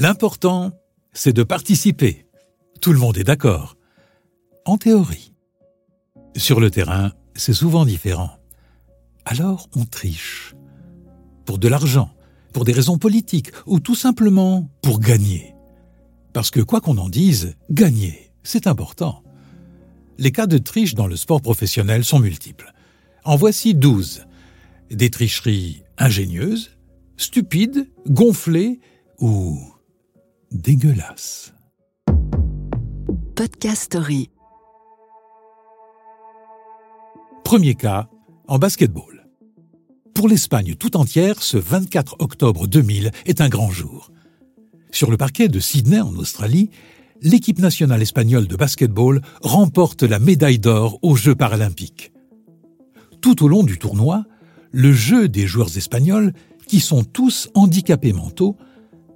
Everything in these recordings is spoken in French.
L'important, c'est de participer. Tout le monde est d'accord. En théorie. Sur le terrain, c'est souvent différent. Alors on triche. Pour de l'argent, pour des raisons politiques ou tout simplement pour gagner. Parce que quoi qu'on en dise, gagner, c'est important. Les cas de triche dans le sport professionnel sont multiples. En voici douze. Des tricheries ingénieuses, stupides, gonflées ou dégueulasses. Podcast Story. Premier cas, en basketball. Pour l'Espagne tout entière, ce 24 octobre 2000 est un grand jour. Sur le parquet de Sydney en Australie, l'équipe nationale espagnole de basketball remporte la médaille d'or aux Jeux paralympiques. Tout au long du tournoi, le jeu des joueurs espagnols, qui sont tous handicapés mentaux,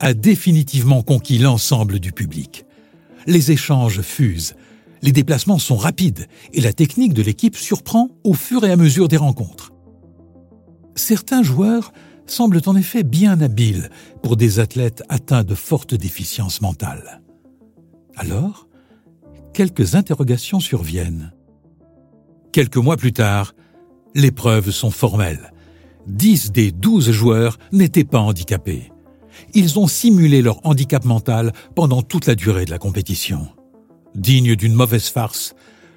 a définitivement conquis l'ensemble du public. Les échanges fusent, les déplacements sont rapides et la technique de l'équipe surprend au fur et à mesure des rencontres. Certains joueurs semblent en effet bien habiles pour des athlètes atteints de fortes déficiences mentales. Alors, quelques interrogations surviennent. Quelques mois plus tard, les preuves sont formelles. Dix des douze joueurs n'étaient pas handicapés. Ils ont simulé leur handicap mental pendant toute la durée de la compétition. Dignes d'une mauvaise farce,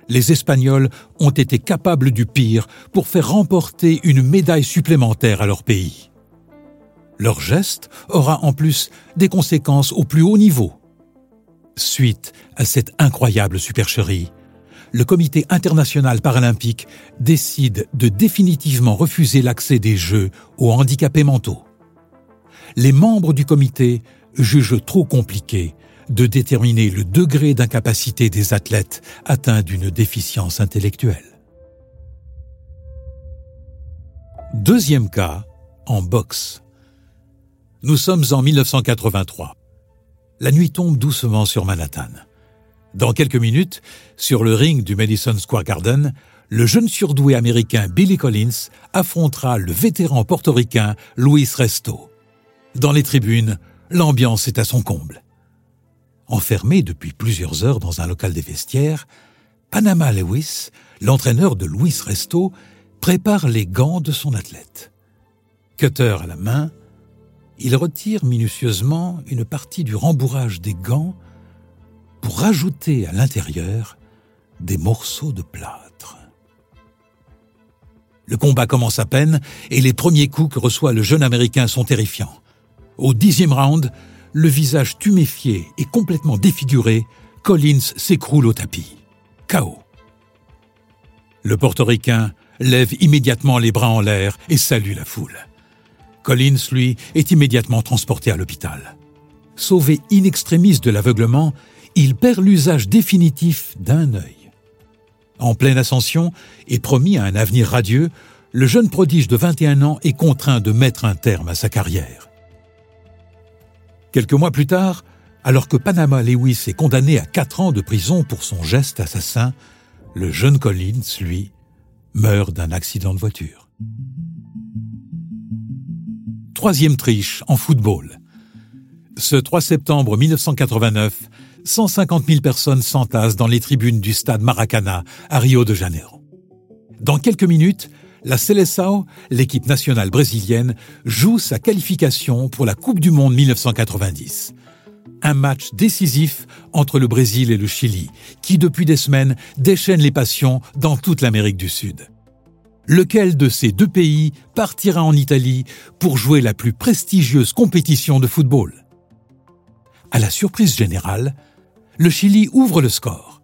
les Espagnols ont été capables du pire pour faire remporter une médaille supplémentaire à leur pays. Leur geste aura en plus des conséquences au plus haut niveau. Suite à cette incroyable supercherie, le Comité international paralympique décide de définitivement refuser l'accès des Jeux aux handicapés mentaux. Les membres du comité jugent trop compliqué de déterminer le degré d'incapacité des athlètes atteints d'une déficience intellectuelle. Deuxième cas, en boxe. Nous sommes en 1983. La nuit tombe doucement sur Manhattan. Dans quelques minutes, sur le ring du Madison Square Garden, le jeune surdoué américain Billy Collins affrontera le vétéran portoricain Luis Resto. Dans les tribunes, l'ambiance est à son comble. Enfermé depuis plusieurs heures dans un local des vestiaires, Panama Lewis, l'entraîneur de Luis Resto, prépare les gants de son athlète. Cutter à la main, il retire minutieusement une partie du rembourrage des gants pour rajouter à l'intérieur des morceaux de plâtre. Le combat commence à peine et les premiers coups que reçoit le jeune Américain sont terrifiants. Au dixième round, le visage tuméfié et complètement défiguré, Collins s'écroule au tapis. Chaos. Le portoricain lève immédiatement les bras en l'air et salue la foule. Collins, lui, est immédiatement transporté à l'hôpital. Sauvé in extremis de l'aveuglement, il perd l'usage définitif d'un œil. En pleine ascension et promis à un avenir radieux, le jeune prodige de 21 ans est contraint de mettre un terme à sa carrière. Quelques mois plus tard, alors que Panama Lewis est condamné à 4 ans de prison pour son geste assassin, le jeune Collins, lui, meurt d'un accident de voiture. Troisième triche en football. Ce 3 septembre 1989, 150 000 personnes s'entassent dans les tribunes du stade Maracana à Rio de Janeiro. Dans quelques minutes, la Seleção, l'équipe nationale brésilienne, joue sa qualification pour la Coupe du Monde 1990. Un match décisif entre le Brésil et le Chili, qui depuis des semaines déchaîne les passions dans toute l'Amérique du Sud. Lequel de ces deux pays partira en Italie pour jouer la plus prestigieuse compétition de football? À la surprise générale, le Chili ouvre le score.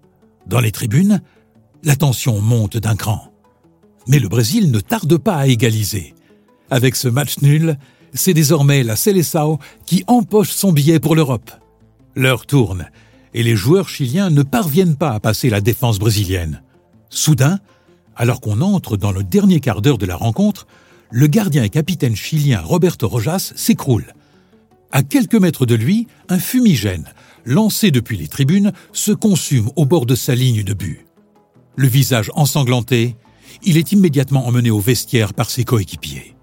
Dans les tribunes, la tension monte d'un cran. Mais le Brésil ne tarde pas à égaliser. Avec ce match nul, c'est désormais la Seleção qui empoche son billet pour l'Europe. L'heure tourne et les joueurs chiliens ne parviennent pas à passer la défense brésilienne. Soudain, alors qu'on entre dans le dernier quart d'heure de la rencontre, le gardien et capitaine chilien Roberto Rojas s'écroule. À quelques mètres de lui, un fumigène, lancé depuis les tribunes, se consume au bord de sa ligne de but. Le visage ensanglanté, il est immédiatement emmené au vestiaire par ses coéquipiers.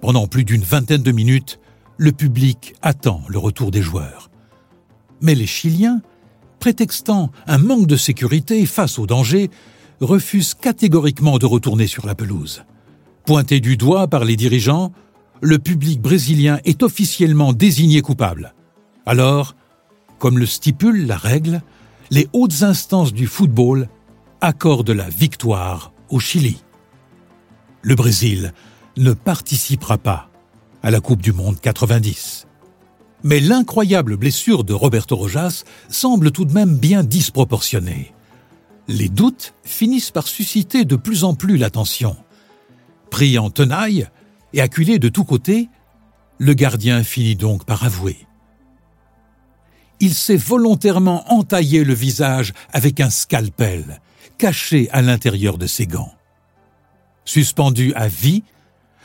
Pendant plus d'une vingtaine de minutes, le public attend le retour des joueurs. Mais les Chiliens, prétextant un manque de sécurité face au danger, refusent catégoriquement de retourner sur la pelouse. Pointé du doigt par les dirigeants, le public brésilien est officiellement désigné coupable. Alors, comme le stipule la règle, les hautes instances du football accordent la victoire au Chili. Le Brésil ne participera pas à la Coupe du Monde 90. Mais l'incroyable blessure de Roberto Rojas semble tout de même bien disproportionnée. Les doutes finissent par susciter de plus en plus l'attention. Pris en tenaille et acculé de tous côtés, le gardien finit donc par avouer. Il s'est volontairement entaillé le visage avec un scalpel, caché à l'intérieur de ses gants. Suspendu à vie,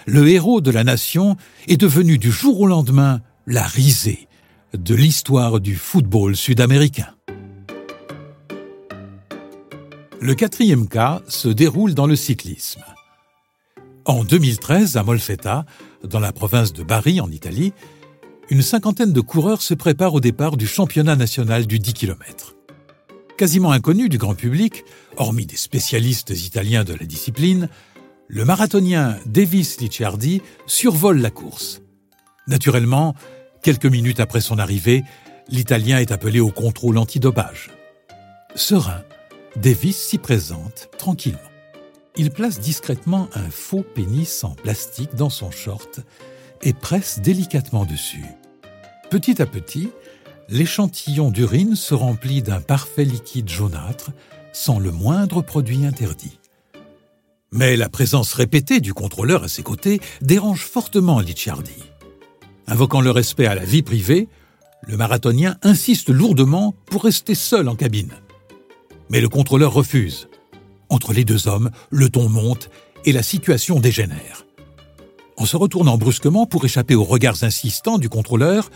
le héros de la nation est devenu du jour au lendemain la risée de l'histoire du football sud-américain. Le quatrième cas se déroule dans le cyclisme. En 2013, à Molfetta, dans la province de Bari, en Italie, une cinquantaine de coureurs se préparent au départ du championnat national du 10 km. Quasiment inconnu du grand public, hormis des spécialistes italiens de la discipline, le marathonien Davis Licciardi survole la course. Naturellement, quelques minutes après son arrivée, l'Italien est appelé au contrôle antidopage. Serein, Davis s'y présente tranquillement. Il place discrètement un faux pénis en plastique dans son short et presse délicatement dessus. Petit à petit, l'échantillon d'urine se remplit d'un parfait liquide jaunâtre sans le moindre produit interdit. Mais la présence répétée du contrôleur à ses côtés dérange fortement Licciardi. Invoquant le respect à la vie privée, le marathonien insiste lourdement pour rester seul en cabine. Mais le contrôleur refuse. Entre les deux hommes, le ton monte et la situation dégénère. En se retournant brusquement pour échapper aux regards insistants du contrôleur,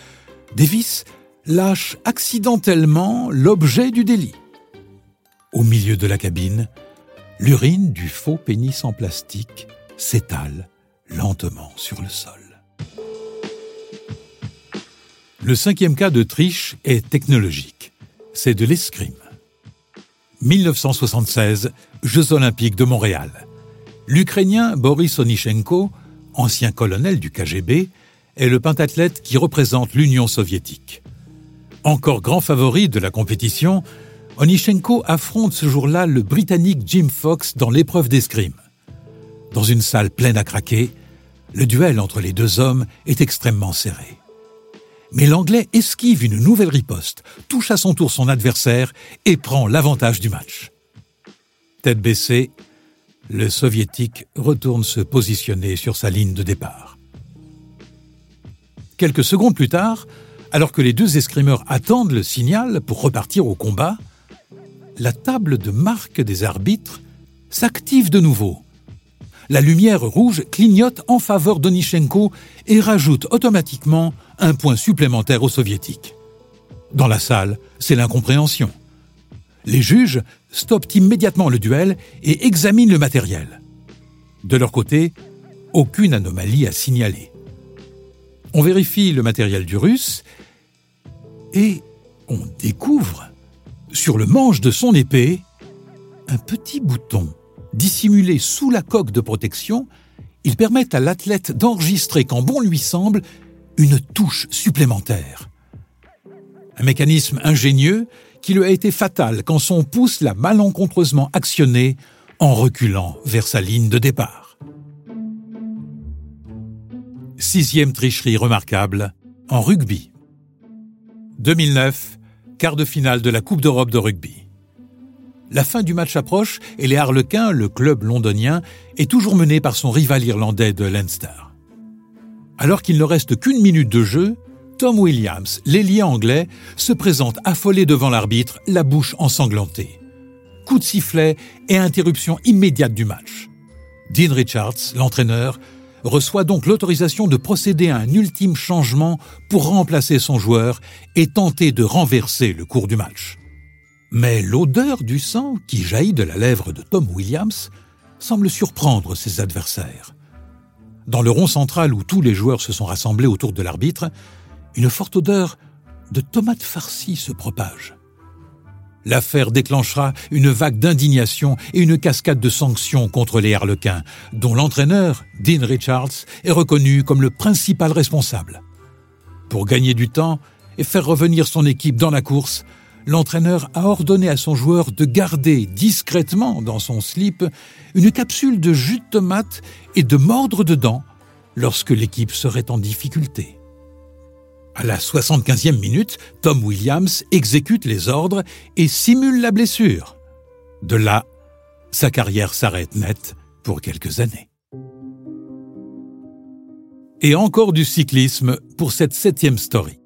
Davis lâche accidentellement l'objet du délit. Au milieu de la cabine, l'urine du faux pénis en plastique s'étale lentement sur le sol. Le cinquième cas de triche est technologique. C'est de l'escrime. 1976, Jeux olympiques de Montréal. L'Ukrainien Boris Onichenko, ancien colonel du KGB, est le pentathlète qui représente l'Union soviétique. Encore grand favori de la compétition, Onichenko affronte ce jour-là le Britannique Jim Fox dans l'épreuve d'escrime. Dans une salle pleine à craquer, le duel entre les deux hommes est extrêmement serré. Mais l'Anglais esquive une nouvelle riposte, touche à son tour son adversaire et prend l'avantage du match. Tête baissée, le Soviétique retourne se positionner sur sa ligne de départ. Quelques secondes plus tard, alors que les deux escrimeurs attendent le signal pour repartir au combat, la table de marque des arbitres s'active de nouveau. La lumière rouge clignote en faveur d'Onichenko et rajoute automatiquement un point supplémentaire aux soviétiques. Dans la salle, c'est l'incompréhension. Les juges stoppent immédiatement le duel et examinent le matériel. De leur côté, aucune anomalie à signaler. On vérifie le matériel du russe et on découvre sur le manche de son épée un petit bouton dissimulé sous la coque de protection. Il permet à l'athlète d'enregistrer quand bon lui semble une touche supplémentaire. Un mécanisme ingénieux qui lui a été fatal quand son pouce l'a malencontreusement actionné en reculant vers sa ligne de départ. Sixième tricherie remarquable en rugby. 2009, quart de finale de la Coupe d'Europe de rugby. La fin du match approche et les Harlequins, le club londonien, est toujours mené par son rival irlandais de Leinster. Alors qu'il ne reste qu'une minute de jeu, Tom Williams, l'ailier anglais, se présente affolé devant l'arbitre, la bouche ensanglantée. Coup de sifflet et interruption immédiate du match. Dean Richards, l'entraîneur, reçoit donc l'autorisation de procéder à un ultime changement pour remplacer son joueur et tenter de renverser le cours du match. Mais l'odeur du sang qui jaillit de la lèvre de Tom Williams semble surprendre ses adversaires. dans le rond central où tous les joueurs se sont rassemblés autour de l'arbitre, une forte odeur de tomates farcies se propage. L'affaire déclenchera une vague d'indignation et une cascade de sanctions contre les Harlequins, dont l'entraîneur, Dean Richards, est reconnu comme le principal responsable. Pour gagner du temps et faire revenir son équipe dans la course, l'entraîneur a ordonné à son joueur de garder discrètement dans son slip une capsule de jus de tomate et de mordre dedans lorsque l'équipe serait en difficulté. À la 75e minute, Tom Williams exécute les ordres et simule la blessure. De là, sa carrière s'arrête net pour quelques années. Et encore du cyclisme pour cette septième story.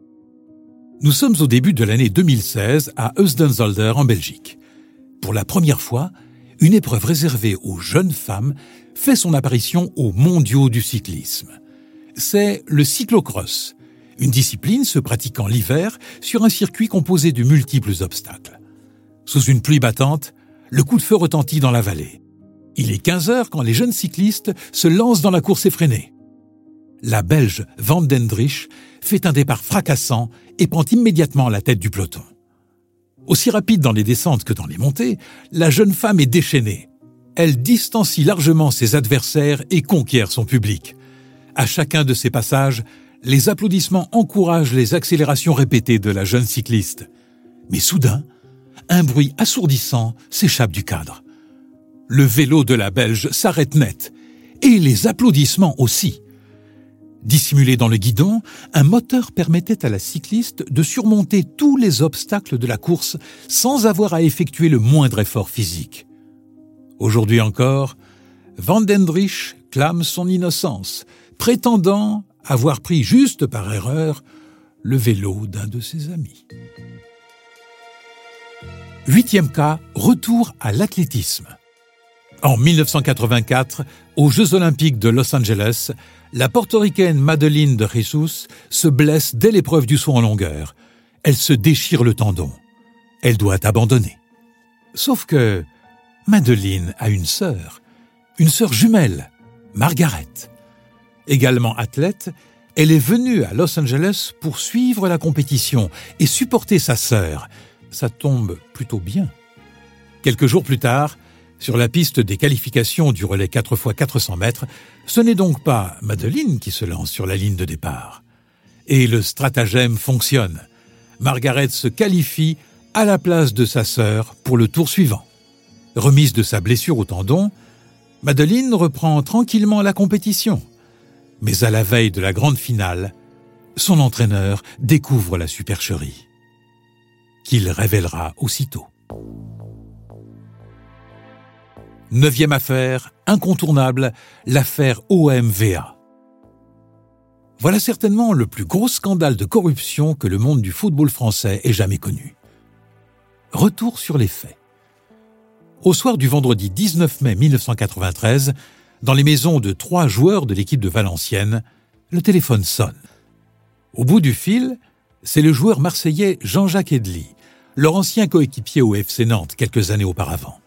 Nous sommes au début de l'année 2016 à Heusden-Zolder en Belgique. Pour la première fois, une épreuve réservée aux jeunes femmes fait son apparition aux mondiaux du cyclisme. C'est le cyclocross, une discipline se pratiquant l'hiver sur un circuit composé de multiples obstacles. Sous une pluie battante, le coup de feu retentit dans la vallée. Il est 15 heures quand les jeunes cyclistes se lancent dans la course effrénée. La Belge Van Dendrich fait un départ fracassant et prend immédiatement la tête du peloton. Aussi rapide dans les descentes que dans les montées, la jeune femme est déchaînée. Elle distancie largement ses adversaires et conquiert son public. À chacun de ses passages, les applaudissements encouragent les accélérations répétées de la jeune cycliste. Mais soudain, un bruit assourdissant s'échappe du cadre. Le vélo de la Belge s'arrête net, et les applaudissements aussi. Dissimulé dans le guidon, un moteur permettait à la cycliste de surmonter tous les obstacles de la course sans avoir à effectuer le moindre effort physique. Aujourd'hui encore, Vandendrich clame son innocence, prétendant avoir pris juste par erreur le vélo d'un de ses amis. Huitième cas, retour à l'athlétisme. En 1984, aux Jeux olympiques de Los Angeles, la portoricaine Madeline de Jesus se blesse dès l'épreuve du saut en longueur. Elle se déchire le tendon. Elle doit abandonner. Sauf que Madeline a une sœur, une sœur jumelle, Margaret. Également athlète, elle est venue à Los Angeles pour suivre la compétition et supporter sa sœur. Ça tombe plutôt bien. Quelques jours plus tard, sur la piste des qualifications du relais 4 x 400 mètres, ce n'est donc pas Madeleine qui se lance sur la ligne de départ. Et le stratagème fonctionne. Margaret se qualifie à la place de sa sœur pour le tour suivant. Remise de sa blessure au tendon, Madeleine reprend tranquillement la compétition. Mais à la veille de la grande finale, son entraîneur découvre la supercherie, qu'il révélera aussitôt. Neuvième affaire, incontournable, l'affaire OMVA. Voilà certainement le plus gros scandale de corruption que le monde du football français ait jamais connu. Retour sur les faits. Au soir du vendredi 19 mai 1993, dans les maisons de trois joueurs de l'équipe de Valenciennes, le téléphone sonne. Au bout du fil, c'est le joueur marseillais Jean-Jacques Edli, leur ancien coéquipier au FC Nantes quelques années auparavant.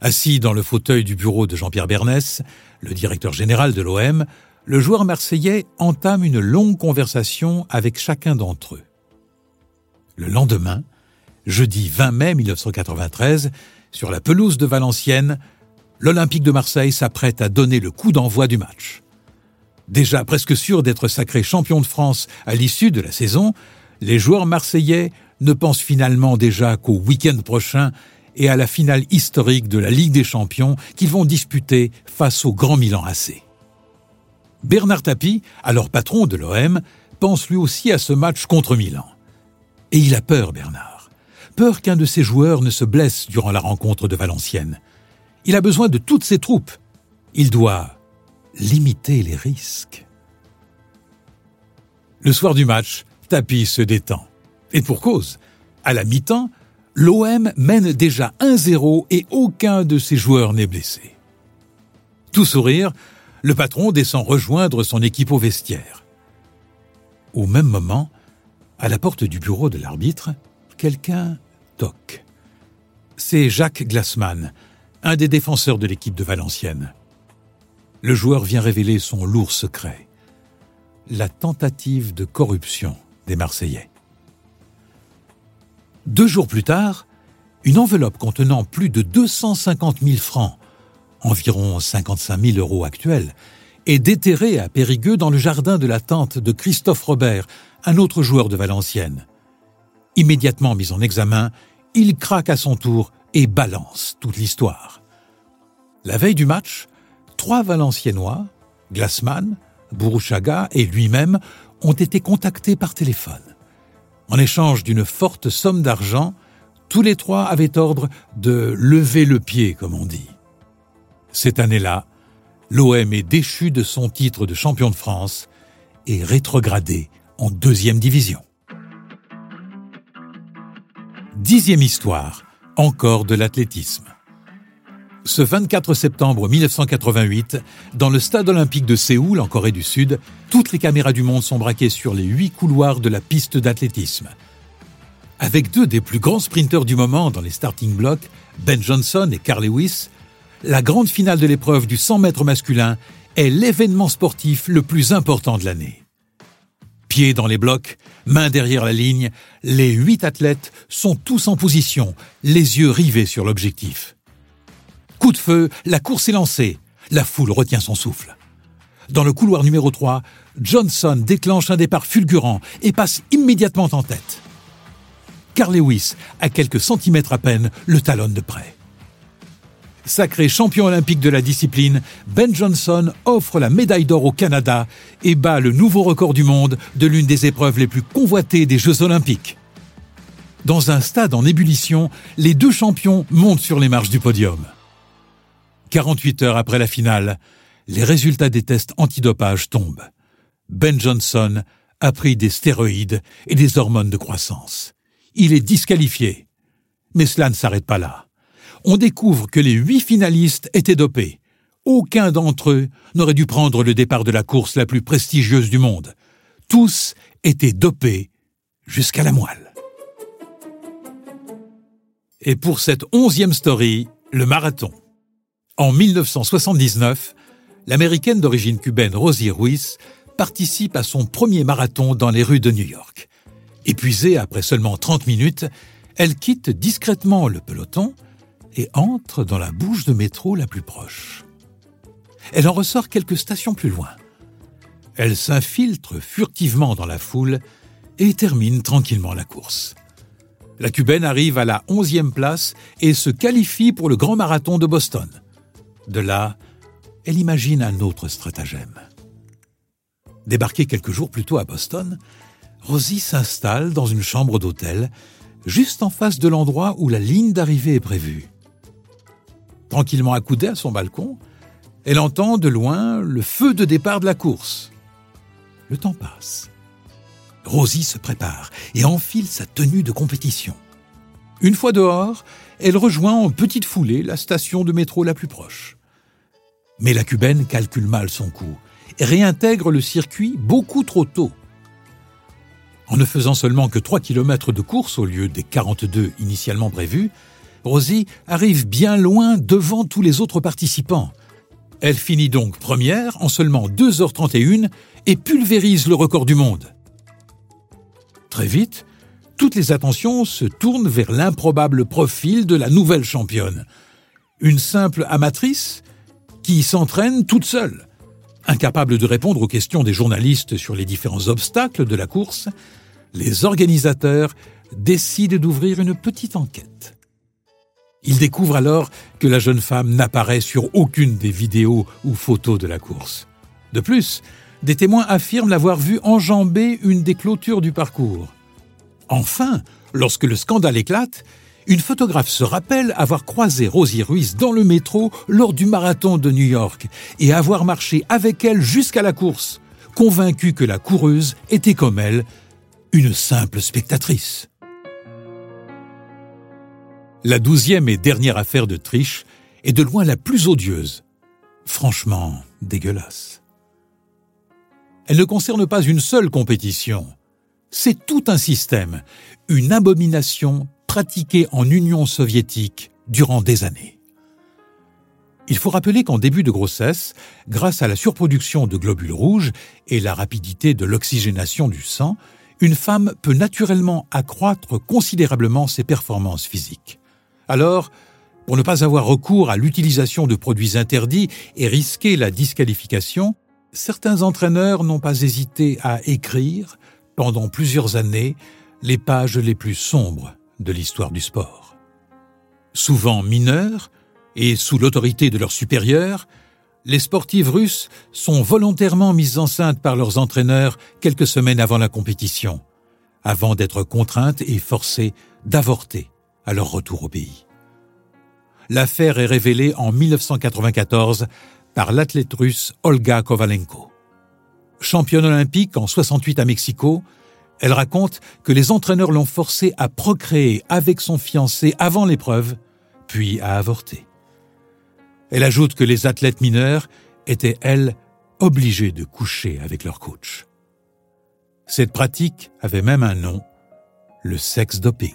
Assis dans le fauteuil du bureau de Jean-Pierre Bernès, le directeur général de l'OM, le joueur marseillais entame une longue conversation avec chacun d'entre eux. Le lendemain, jeudi 20 mai 1993, sur la pelouse de Valenciennes, l'Olympique de Marseille s'apprête à donner le coup d'envoi du match. Déjà presque sûr d'être sacré champion de France à l'issue de la saison, les joueurs marseillais ne pensent finalement déjà qu'au week-end prochain et à la finale historique de la Ligue des Champions qu'ils vont disputer face au Grand Milan AC. Bernard Tapie, alors patron de l'OM, pense lui aussi à ce match contre Milan. Et il a peur, Bernard. Peur qu'un de ses joueurs ne se blesse durant la rencontre de Valenciennes. Il a besoin de toutes ses troupes. Il doit limiter les risques. Le soir du match, Tapi se détend. Et pour cause, à la mi-temps, l'OM mène déjà 1-0 et aucun de ses joueurs n'est blessé. Tout sourire, le patron descend rejoindre son équipe au vestiaire. Au même moment, à la porte du bureau de l'arbitre, quelqu'un toque. C'est Jacques Glassman, un des défenseurs de l'équipe de Valenciennes. le joueur vient révéler son lourd secret, la tentative de corruption des Marseillais. Deux jours plus tard, une enveloppe contenant plus de 250 000 francs, environ 55 000 euros actuels, est déterrée à Périgueux dans le jardin de la tante de Christophe Robert, un autre joueur de Valenciennes. Immédiatement mis en examen, il craque à son tour et balance toute l'histoire. La veille du match, trois Valenciennois, Glassman, Bourouchaga et lui-même, ont été contactés par téléphone. En échange d'une forte somme d'argent, tous les trois avaient ordre de lever le pied, comme on dit. Cette année-là, l'OM est déchu de son titre de champion de France et rétrogradé en deuxième division. Dixième histoire, encore de l'athlétisme. Ce 24 septembre 1988, dans le stade olympique de Séoul, en Corée du Sud, toutes les caméras du monde sont braquées sur les huit couloirs de la piste d'athlétisme. Avec deux des plus grands sprinteurs du moment dans les starting blocks, Ben Johnson et Carl Lewis, la grande finale de l'épreuve du 100 mètres masculin est l'événement sportif le plus important de l'année. Pieds dans les blocs, mains derrière la ligne, les huit athlètes sont tous en position, les yeux rivés sur l'objectif. Coup de feu, la course est lancée. La foule retient son souffle. Dans le couloir numéro 3, Johnson déclenche un départ fulgurant et passe immédiatement en tête. Carl Lewis, à quelques centimètres à peine, le talonne de près. Sacré champion olympique de la discipline, Ben Johnson offre la médaille d'or au Canada et bat le nouveau record du monde de l'une des épreuves les plus convoitées des Jeux olympiques. Dans un stade en ébullition, les deux champions montent sur les marches du podium. 48 heures après la finale, les résultats des tests antidopage tombent. Ben Johnson a pris des stéroïdes et des hormones de croissance. Il est disqualifié. Mais cela ne s'arrête pas là. On découvre que les huit finalistes étaient dopés. Aucun d'entre eux n'aurait dû prendre le départ de la course la plus prestigieuse du monde. Tous étaient dopés jusqu'à la moelle. Et pour cette onzième story, le marathon. En 1979, l'américaine d'origine cubaine Rosie Ruiz participe à son premier marathon dans les rues de New York. Épuisée après seulement 30 minutes, elle quitte discrètement le peloton et entre dans la bouche de métro la plus proche. Elle en ressort quelques stations plus loin. Elle s'infiltre furtivement dans la foule et termine tranquillement la course. La Cubaine arrive à la 11e place et se qualifie pour le Grand Marathon de Boston. De là, elle imagine un autre stratagème. Débarquée quelques jours plus tôt à Boston, Rosie s'installe dans une chambre d'hôtel, juste en face de l'endroit où la ligne d'arrivée est prévue. Tranquillement accoudée à son balcon, elle entend de loin le feu de départ de la course. Le temps passe. Rosie se prépare et enfile sa tenue de compétition. Une fois dehors, elle rejoint en petite foulée la station de métro la plus proche. Mais la cubaine calcule mal son coup et réintègre le circuit beaucoup trop tôt. En ne faisant seulement que 3 km de course au lieu des 42 initialement prévus, Rosie arrive bien loin devant tous les autres participants. Elle finit donc première en seulement 2h31 et pulvérise le record du monde. Très vite, toutes les attentions se tournent vers l'improbable profil de la nouvelle championne. Une simple amatrice qui s'entraîne toute seule. Incapable de répondre aux questions des journalistes sur les différents obstacles de la course, les organisateurs décident d'ouvrir une petite enquête. Ils découvrent alors que la jeune femme n'apparaît sur aucune des vidéos ou photos de la course. De plus, des témoins affirment l'avoir vue enjamber une des clôtures du parcours. Enfin, lorsque le scandale éclate, une photographe se rappelle avoir croisé Rosie Ruiz dans le métro lors du marathon de New York et avoir marché avec elle jusqu'à la course, convaincue que la coureuse était comme elle, une simple spectatrice. La douzième et dernière affaire de triche est de loin la plus odieuse. Franchement, dégueulasse. Elle ne concerne pas une seule compétition. C'est tout un système, une abomination pratiquée en Union soviétique durant des années. Il faut rappeler qu'en début de grossesse, grâce à la surproduction de globules rouges et la rapidité de l'oxygénation du sang, une femme peut naturellement accroître considérablement ses performances physiques. Alors, pour ne pas avoir recours à l'utilisation de produits interdits et risquer la disqualification, certains entraîneurs n'ont pas hésité à écrire, pendant plusieurs années, les pages les plus sombres de l'histoire du sport. Souvent mineurs, et sous l'autorité de leurs supérieurs, les sportives russes sont volontairement mises enceintes par leurs entraîneurs quelques semaines avant la compétition, avant d'être contraintes et forcées d'avorter à leur retour au pays. L'affaire est révélée en 1994 par l'athlète russe Olga Kovalenko. Championne olympique en 68 à Mexico, elle raconte que les entraîneurs l'ont forcée à procréer avec son fiancé avant l'épreuve, puis à avorter. Elle ajoute que les athlètes mineurs étaient, elles, obligés de coucher avec leur coach. Cette pratique avait même un nom, le sex doping.